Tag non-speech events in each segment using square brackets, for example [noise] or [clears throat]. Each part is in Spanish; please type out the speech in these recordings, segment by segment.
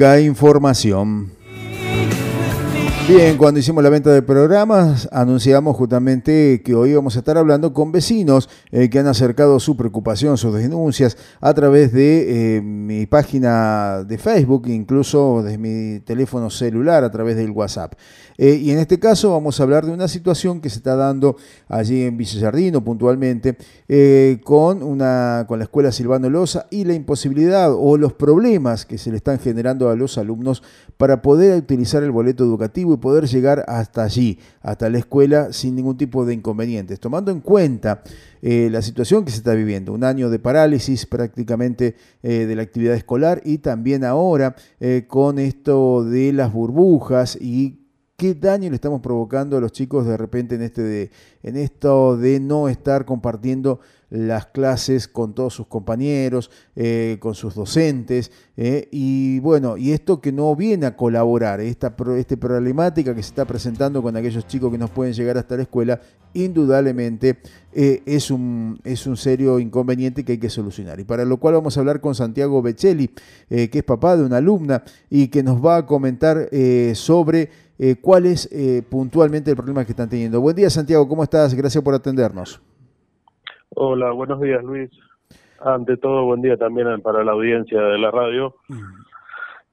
Información. Bien, cuando hicimos la venta de programas, anunciamos justamente que hoy vamos a estar hablando con vecinos eh, que han acercado su preocupación, sus denuncias a través de eh, mi página de Facebook, incluso de mi teléfono celular, a través del WhatsApp. Eh, y en este caso vamos a hablar de una situación que se está dando allí en Villallardino puntualmente con, una, con la escuela Silvano Loza y la imposibilidad o los problemas que se le están generando a los alumnos para poder utilizar el boleto educativo poder llegar hasta allí, hasta la escuela, sin ningún tipo de inconvenientes, tomando en cuenta eh, la situación que se está viviendo, un año de parálisis prácticamente eh, de la actividad escolar y también ahora eh, con esto de las burbujas y qué daño le estamos provocando a los chicos de repente en, este de, en esto de no estar compartiendo las clases con todos sus compañeros, eh, con sus docentes, eh, y bueno, y esto que no viene a colaborar, esta, esta problemática que se está presentando con aquellos chicos que nos pueden llegar hasta la escuela, indudablemente eh, es, un, es un serio inconveniente que hay que solucionar. Y para lo cual vamos a hablar con Santiago Beccelli, que es papá de una alumna y que nos va a comentar sobre cuál es puntualmente el problema que están teniendo. Buen día Santiago, ¿cómo estás? Gracias por atendernos. Hola, buenos días Luis. Ante todo, buen día también para la audiencia de la radio.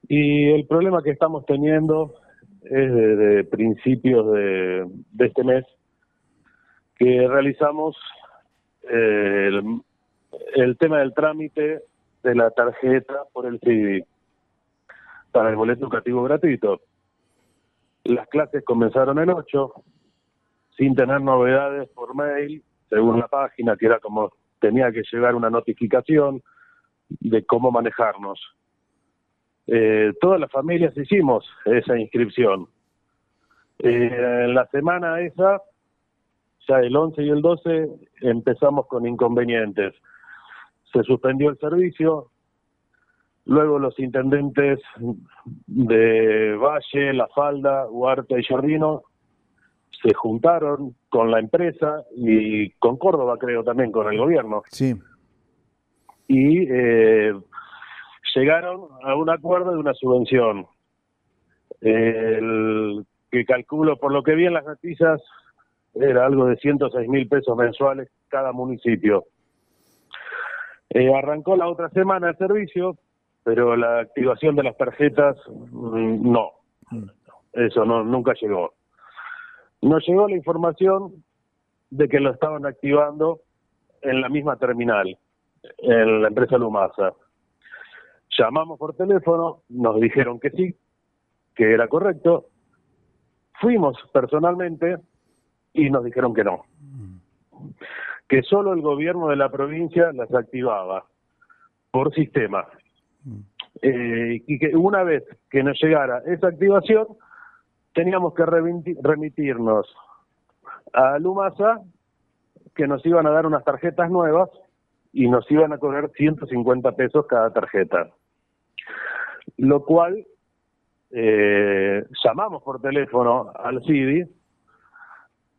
Y el problema que estamos teniendo es desde principios de, este mes que realizamos eh, el, tema del trámite de la tarjeta por el CIVI para el boleto educativo gratuito. Las clases comenzaron el 8, sin tener novedades por mail según la página, que era como tenía que llegar una notificación de cómo manejarnos. Eh, todas las familias hicimos esa inscripción. Eh, en la semana esa, ya el 11 y el 12, empezamos con inconvenientes. Se suspendió el servicio, luego los intendentes de Valle, La Falda, Huarta y Jardino se juntaron con la empresa y con Córdoba, creo también, con el gobierno. Sí. Y eh, llegaron a un acuerdo de una subvención. El que calculo, por lo que vi en las noticias, era algo de 106 mil pesos mensuales cada municipio. Eh, arrancó la otra semana el servicio, pero la activación de las tarjetas, mm, no. Mm. Eso no nunca llegó. Nos llegó la información de que lo estaban activando en la misma terminal, en la empresa Lumasa. Llamamos por teléfono, nos dijeron que sí, que era correcto. Fuimos personalmente y nos dijeron que no. Que solo el gobierno de la provincia las activaba por sistema. Eh, y que una vez que nos llegara esa activación, teníamos que remitirnos a Lumasa, que nos iban a dar unas tarjetas nuevas y nos iban a cobrar 150 pesos cada tarjeta. Lo cual eh, llamamos por teléfono al CIDI,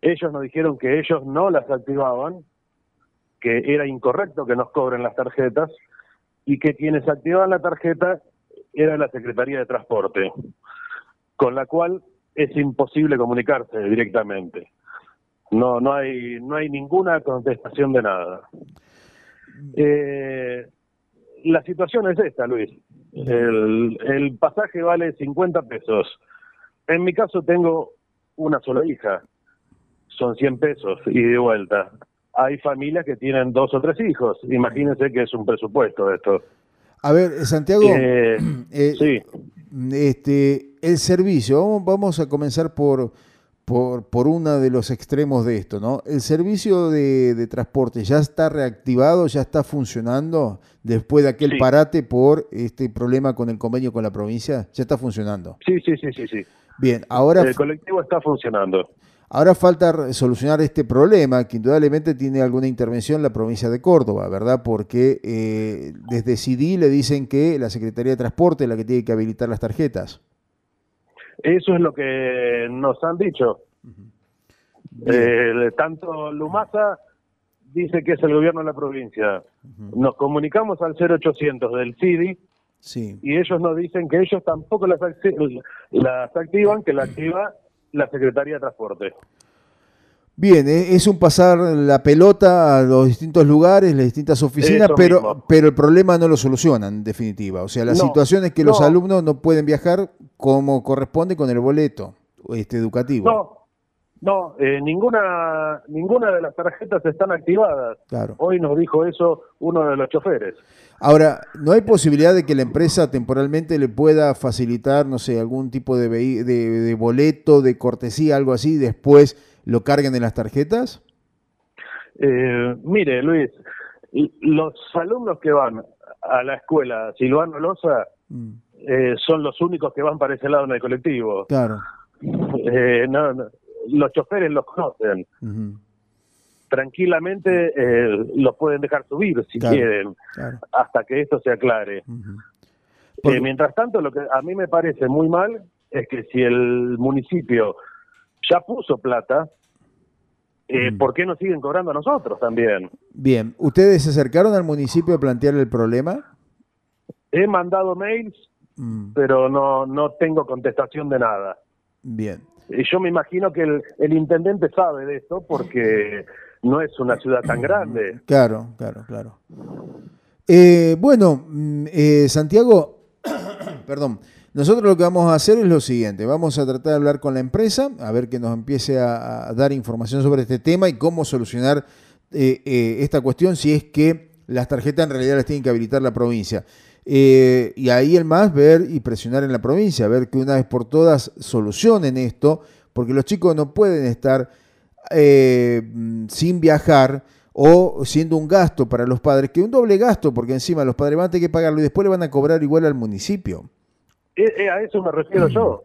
ellos nos dijeron que ellos no las activaban, que era incorrecto que nos cobren las tarjetas y que quienes activaban la tarjeta era la Secretaría de Transporte, con la cual es imposible comunicarse directamente. No, no hay, no hay ninguna contestación de nada. Eh, la situación es esta, Luis. El, el pasaje vale 50 pesos. En mi caso tengo una sola hija. Son 100 pesos y de vuelta. Hay familias que tienen dos o tres hijos. Imagínense que es un presupuesto esto. A ver, Santiago, eh, [clears throat] eh, sí. este, el servicio, vamos, a comenzar por, por, por uno de los extremos de esto, ¿no? El servicio de, transporte ya está reactivado, ya está funcionando después de aquel parate por este problema con el convenio con la provincia, ya está funcionando. Sí, sí, sí, sí, sí. Bien, ahora... El colectivo está funcionando. Ahora falta solucionar este problema, que indudablemente tiene alguna intervención la provincia de Córdoba, ¿verdad? Porque eh, desde CD le dicen que la Secretaría de Transporte es la que tiene que habilitar las tarjetas. Eso es lo que nos han dicho. Eh, tanto Lumasa dice que es el gobierno de la provincia. Nos comunicamos al 0800 del CIDI Sí. Y ellos nos dicen que ellos tampoco las, las activan, que la activa la Secretaría de Transporte. Bien, eh, es un pasar la pelota a los distintos lugares, las distintas oficinas, pero, pero el problema no lo solucionan, en definitiva. O sea, la situación es que los alumnos no pueden viajar como corresponde con el boleto este, educativo. No, no, eh, ninguna, ninguna de las tarjetas están activadas. Claro. Hoy nos dijo eso uno de los choferes. Ahora, ¿no hay posibilidad de que la empresa temporalmente le pueda facilitar, no sé, algún tipo de, de, de boleto, de cortesía, algo así, después lo carguen en las tarjetas? Eh, mire, Luis, los alumnos que van a la escuela Silvano Loza mm. eh, son los únicos que van para ese lado en el colectivo. Claro. Eh, no, los choferes los conocen. Tranquilamente los pueden dejar subir si quieren, hasta que esto se aclare. mientras tanto, lo que a mí me parece muy mal es que si el municipio ya puso plata, eh. ¿por qué nos siguen cobrando a nosotros también? Bien, ¿ustedes se acercaron al municipio a plantear el problema? He mandado mails, mm. pero no, no tengo contestación de nada. Bien. Yo me imagino que el, intendente sabe de esto porque no es una ciudad tan grande. Claro, claro, claro. Eh, bueno, mm, eh, Santiago, [coughs] perdón, nosotros lo que vamos a hacer es lo siguiente, vamos a tratar de hablar con la empresa, a ver que nos empiece a, dar información sobre este tema y cómo solucionar eh, eh, esta cuestión si es que las tarjetas en realidad las tienen que habilitar la provincia. Eh, y ahí el más ver y presionar en la provincia, ver que una vez por todas solucionen esto, porque los chicos no pueden estar sin viajar o siendo un gasto para los padres, que un doble gasto, porque encima los padres van a tener que pagarlo y después le van a cobrar igual al municipio. Eh, eh, a eso me refiero yo.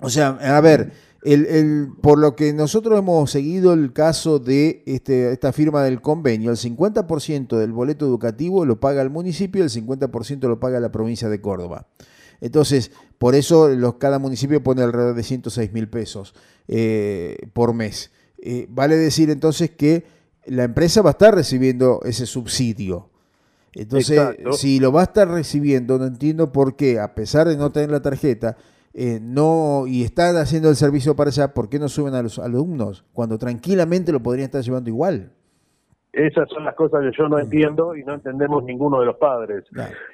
O sea, a ver, el, el, por lo que nosotros hemos seguido el caso de este, esta firma del convenio, el 50% del boleto educativo lo paga el municipio, el 50% lo paga la provincia de Córdoba. Entonces, por eso los, cada municipio pone alrededor de 106 mil pesos eh, por mes. vale decir entonces que la empresa va a estar recibiendo ese subsidio. Entonces, si lo va a estar recibiendo, no entiendo por qué, a pesar de no tener la tarjeta, eh, no y están haciendo el servicio para allá, ¿por qué no suben a los alumnos cuando tranquilamente lo podrían estar llevando igual? Esas son las cosas que yo no entiendo y no entendemos ninguno de los padres.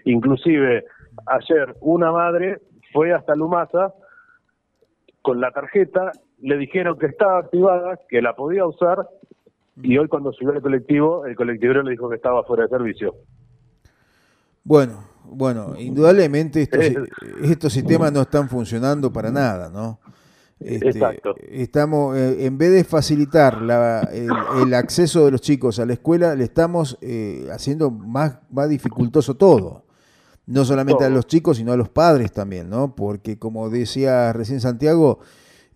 Inclusive, ayer una madre fue hasta Lumasa con la tarjeta, le dijeron que estaba activada, que la podía usar, y hoy cuando subió el colectivo, el colectivero le dijo que estaba fuera de servicio. Bueno, bueno, indudablemente estos, estos sistemas no están funcionando para nada, ¿no? Este, Exacto. Estamos, eh, en vez de facilitar el, acceso de los chicos a la escuela, le estamos eh, haciendo más, más dificultoso todo. No solamente a los chicos, sino a los padres también, ¿no? Porque como decía recién Santiago,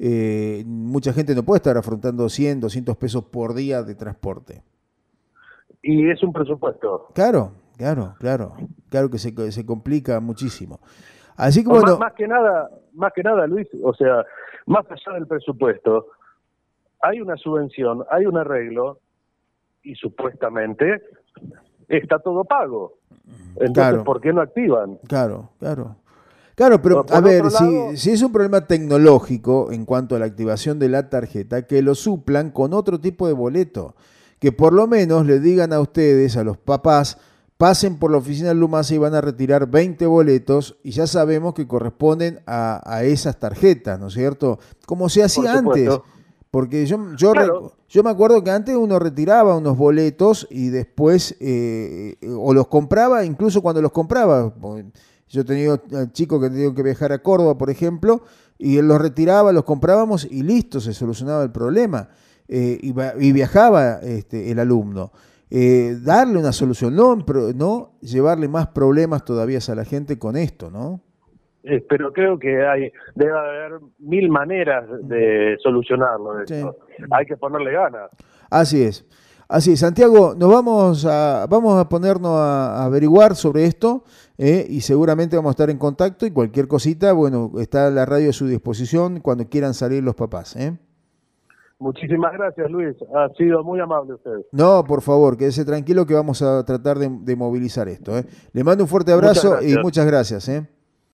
eh, mucha gente no puede estar afrontando 100, 200 pesos por día de transporte. Y es un presupuesto. Claro, Claro, claro, claro que se, se complica muchísimo. Así que bueno, más, que nada, más que nada, Luis, o sea, más allá del presupuesto, hay una subvención, hay un arreglo y supuestamente está todo pago. Entonces, ¿por qué no activan? Claro, claro. Claro, pero a ver, si, si, es un problema tecnológico en cuanto a la activación de la tarjeta, que lo suplan con otro tipo de boleto. Que por lo menos le digan a ustedes, a los papás, pasen por la oficina de Lumasa y van a retirar 20 boletos y ya sabemos que corresponden a, esas tarjetas, ¿no es cierto? Como se hacía antes. Porque yo, yo, yo me acuerdo que antes uno retiraba unos boletos y después, eh, o los compraba, incluso cuando los compraba. Yo tenía chicos que tenían que viajar a Córdoba, por ejemplo, y él los retiraba, los comprábamos y listo, se solucionaba el problema. Eh, y, viajaba este, el alumno. Eh, darle una solución, no, no llevarle más problemas todavía a la gente con esto, ¿no? Eh, pero creo que hay debe haber mil maneras de solucionarlo. Hay que ponerle ganas. Así es. Así es, Santiago, nos vamos a, vamos a ponernos a, averiguar sobre esto eh, y seguramente vamos a estar en contacto y cualquier cosita, bueno, está la radio a su disposición cuando quieran salir los papás. ¿eh? Muchísimas gracias, Luis. Ha sido muy amable usted. No, por favor, quédese tranquilo que vamos a tratar de, movilizar esto. ¿eh? Le mando un fuerte abrazo y muchas gracias. ¿eh?